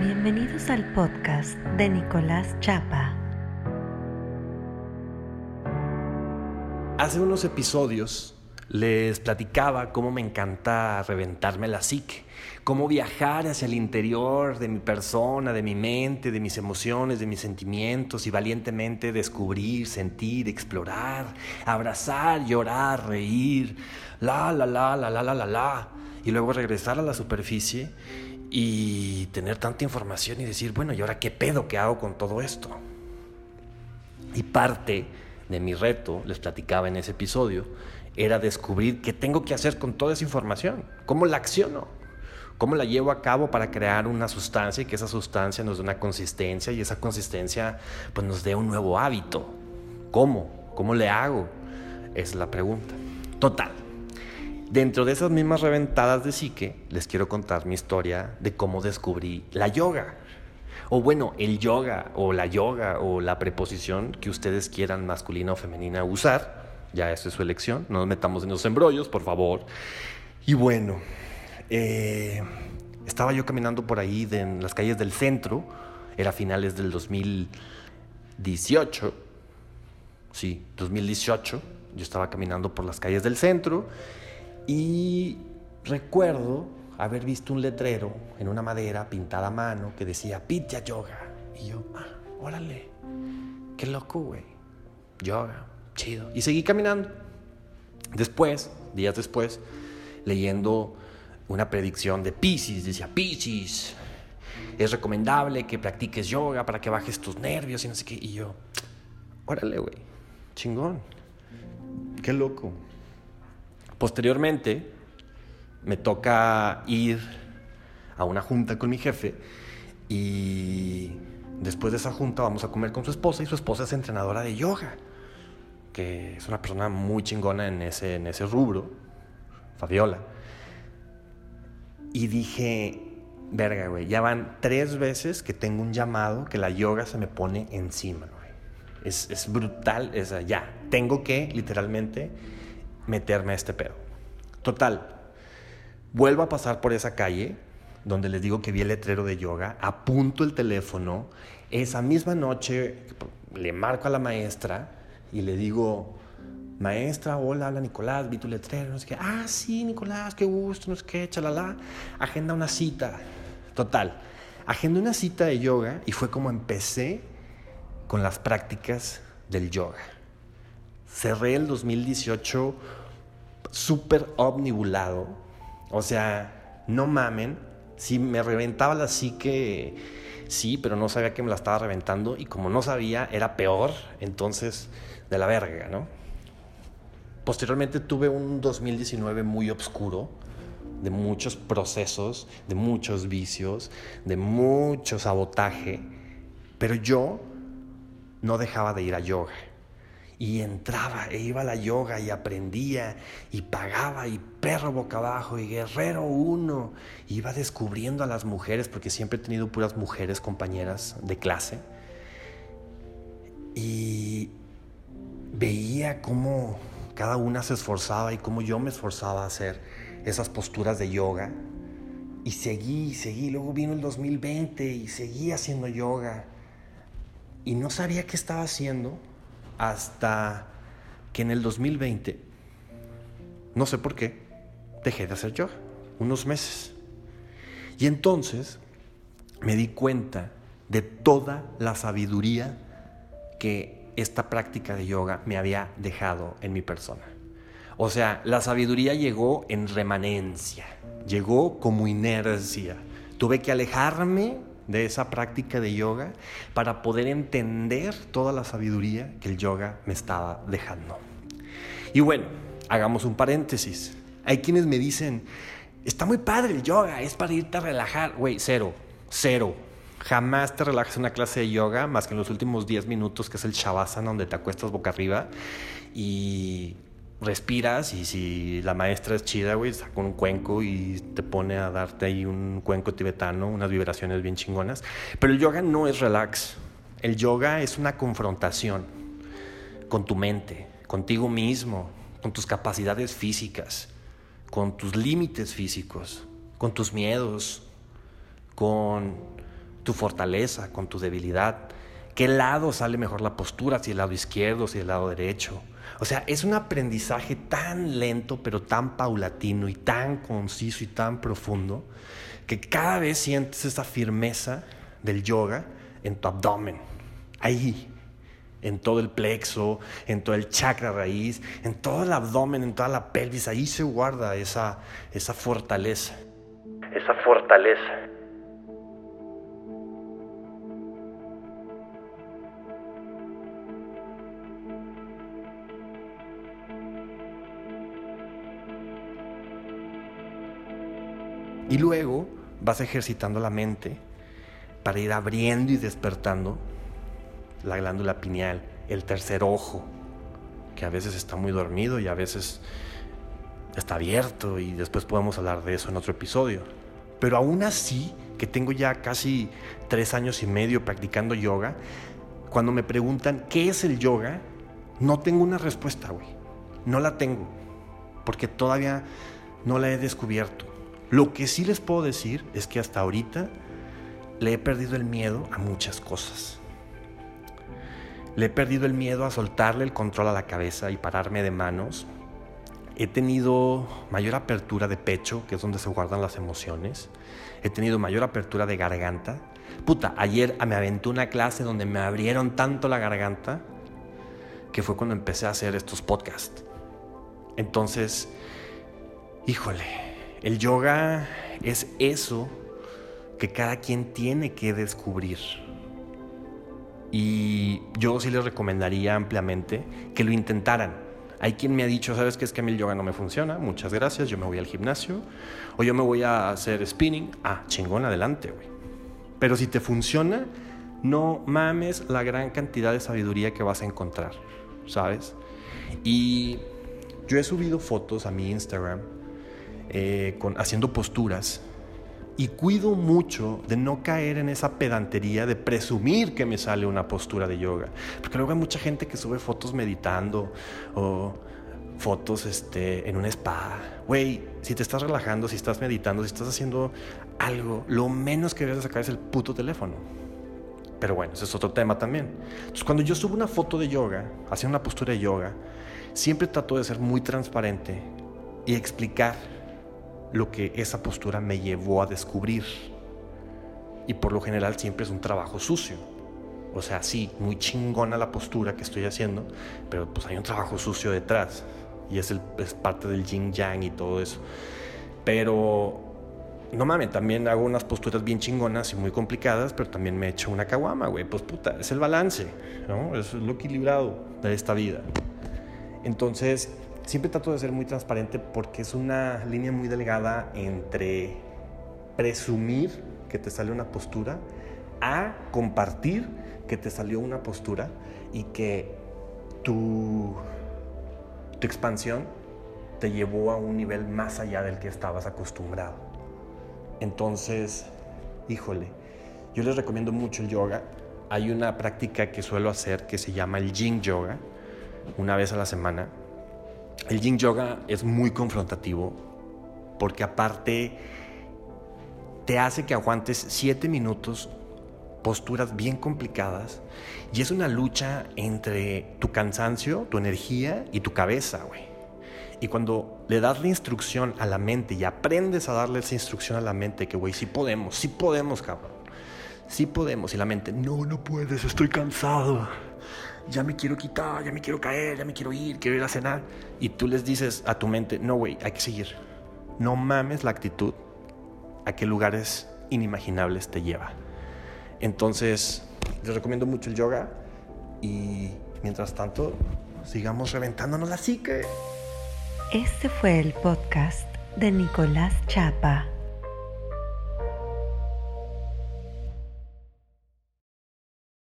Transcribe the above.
Bienvenidos al podcast de Nicolás Chapa. Hace unos episodios les platicaba cómo me encanta reventarme la psique, cómo viajar hacia el interior de mi persona, de mi mente, de mis emociones, de mis sentimientos y valientemente descubrir, sentir, explorar, abrazar, llorar, reír, la, la, la, la, la, la, la, la, y luego regresar a la superficie y tener tanta información y decir, bueno, ¿y ahora qué pedo que hago con todo esto? Y parte de mi reto, les platicaba en ese episodio, era descubrir qué tengo que hacer con toda esa información, cómo la acciono, cómo la llevo a cabo para crear una sustancia y que esa sustancia nos dé una consistencia y esa consistencia pues nos dé un nuevo hábito. ¿Cómo? ¿Cómo le hago? Es la pregunta. Total. Dentro de esas mismas reventadas de psique, les quiero contar mi historia de cómo descubrí la yoga. O bueno, el yoga o la yoga o la preposición que ustedes quieran masculina o femenina usar. Ya esa es su elección, no nos metamos en los embrollos, por favor. Y bueno, eh, estaba yo caminando por ahí en las calles del centro, era finales del 2018, sí, 2018, yo estaba caminando por las calles del centro y recuerdo haber visto un letrero en una madera pintada a mano que decía Pitya Yoga. Y yo, ah, órale, qué loco, güey. Yoga, chido. Y seguí caminando. Después, días después, leyendo una predicción de Pisces, decía, Pisces, es recomendable que practiques yoga para que bajes tus nervios y no sé qué. Y yo, órale, güey, chingón, qué loco. Posteriormente, me toca ir a una junta con mi jefe y después de esa junta vamos a comer con su esposa y su esposa es entrenadora de yoga que es una persona muy chingona en ese, en ese rubro, Fabiola. Y dije, verga, güey, ya van tres veces que tengo un llamado que la yoga se me pone encima, güey. Es, es brutal, es ya, tengo que literalmente meterme a este pedo. Total, vuelvo a pasar por esa calle donde les digo que vi el letrero de yoga, apunto el teléfono, esa misma noche le marco a la maestra y le digo, maestra, hola, habla Nicolás, vi tu letrero, no sé qué, ah, sí, Nicolás, qué gusto, no sé qué, chalala, agenda una cita. Total, agenda una cita de yoga y fue como empecé con las prácticas del yoga. Cerré el 2018 súper omnibulado, o sea, no mamen, si me reventaba la psique, sí, pero no sabía que me la estaba reventando y como no sabía, era peor, entonces de la verga, ¿no? Posteriormente tuve un 2019 muy oscuro, de muchos procesos, de muchos vicios, de mucho sabotaje, pero yo no dejaba de ir a yoga. Y entraba e iba a la yoga y aprendía y pagaba y perro boca abajo y guerrero uno. Iba descubriendo a las mujeres porque siempre he tenido puras mujeres compañeras de clase. Y veía cómo cada una se esforzaba y cómo yo me esforzaba a hacer esas posturas de yoga. Y seguí, seguí. Luego vino el 2020 y seguí haciendo yoga. Y no sabía qué estaba haciendo hasta que en el 2020, no sé por qué, dejé de hacer yoga. Unos meses. Y entonces me di cuenta de toda la sabiduría que esta práctica de yoga me había dejado en mi persona. O sea, la sabiduría llegó en remanencia, llegó como inercia. Tuve que alejarme de esa práctica de yoga para poder entender toda la sabiduría que el yoga me estaba dejando. Y bueno, hagamos un paréntesis. Hay quienes me dicen, está muy padre el yoga, es para irte a relajar. Güey, cero, cero. Jamás te relajas en una clase de yoga más que en los últimos 10 minutos, que es el Shavasana, donde te acuestas boca arriba y respiras. Y si la maestra es chida, güey, saca un cuenco y te pone a darte ahí un cuenco tibetano, unas vibraciones bien chingonas. Pero el yoga no es relax. El yoga es una confrontación con tu mente, contigo mismo, con tus capacidades físicas, con tus límites físicos, con tus miedos, con tu fortaleza con tu debilidad, qué lado sale mejor la postura, si el lado izquierdo, si el lado derecho. O sea, es un aprendizaje tan lento, pero tan paulatino y tan conciso y tan profundo, que cada vez sientes esa firmeza del yoga en tu abdomen, ahí, en todo el plexo, en todo el chakra raíz, en todo el abdomen, en toda la pelvis, ahí se guarda esa, esa fortaleza. Esa fortaleza. Y luego vas ejercitando la mente para ir abriendo y despertando la glándula pineal, el tercer ojo, que a veces está muy dormido y a veces está abierto y después podemos hablar de eso en otro episodio. Pero aún así, que tengo ya casi tres años y medio practicando yoga, cuando me preguntan qué es el yoga, no tengo una respuesta, güey. No la tengo, porque todavía no la he descubierto. Lo que sí les puedo decir es que hasta ahorita le he perdido el miedo a muchas cosas. Le he perdido el miedo a soltarle el control a la cabeza y pararme de manos. He tenido mayor apertura de pecho, que es donde se guardan las emociones. He tenido mayor apertura de garganta. Puta, ayer me aventé una clase donde me abrieron tanto la garganta que fue cuando empecé a hacer estos podcasts. Entonces, híjole, el yoga es eso que cada quien tiene que descubrir. Y yo sí les recomendaría ampliamente que lo intentaran. Hay quien me ha dicho, ¿sabes qué es que a mí el yoga no me funciona? Muchas gracias, yo me voy al gimnasio. O yo me voy a hacer spinning. Ah, chingón, adelante, güey. Pero si te funciona, no mames la gran cantidad de sabiduría que vas a encontrar, ¿sabes? Y yo he subido fotos a mi Instagram eh, con, haciendo posturas y cuido mucho de no caer en esa pedantería de presumir que me sale una postura de yoga. Porque luego hay mucha gente que sube fotos meditando o fotos este, en un spa. Güey, si te estás relajando, si estás meditando, si estás haciendo algo, lo menos que debes sacar es el puto teléfono. Pero bueno, ese es otro tema también. Entonces, cuando yo subo una foto de yoga, haciendo una postura de yoga, siempre trato de ser muy transparente y explicar lo que esa postura me llevó a descubrir. Y por lo general siempre es un trabajo sucio. O sea, sí, muy chingona la postura que estoy haciendo, pero pues hay un trabajo sucio detrás. Y es, el, es parte del yin yang y todo eso. Pero no mames, también hago unas posturas bien chingonas y muy complicadas, pero también me echo una caguama, güey. Pues puta, es el balance, ¿no? Es lo equilibrado de esta vida. Entonces, siempre trato de ser muy transparente porque es una línea muy delgada entre presumir que te sale una postura a compartir que te salió una postura y que tu, tu expansión te llevó a un nivel más allá del que estabas acostumbrado. Entonces, híjole, yo les recomiendo mucho el yoga. Hay una práctica que suelo hacer que se llama el yin yoga, una vez a la semana el yin yoga es muy confrontativo porque aparte te hace que aguantes siete minutos posturas bien complicadas y es una lucha entre tu cansancio, tu energía y tu cabeza, güey. Y cuando le das la instrucción a la mente y aprendes a darle esa instrucción a la mente que, güey, sí podemos, sí podemos, cabrón. Sí podemos. Y la mente, no, no puedes, estoy cansado ya me quiero quitar, ya me quiero caer, ya me quiero ir, quiero ir a cenar. Y tú les dices a tu mente, no, güey, hay que seguir. No mames la actitud a qué lugares inimaginables te lleva. Entonces, les recomiendo mucho el yoga y mientras tanto, sigamos reventándonos la psique. Este fue el podcast de Nicolás Chapa.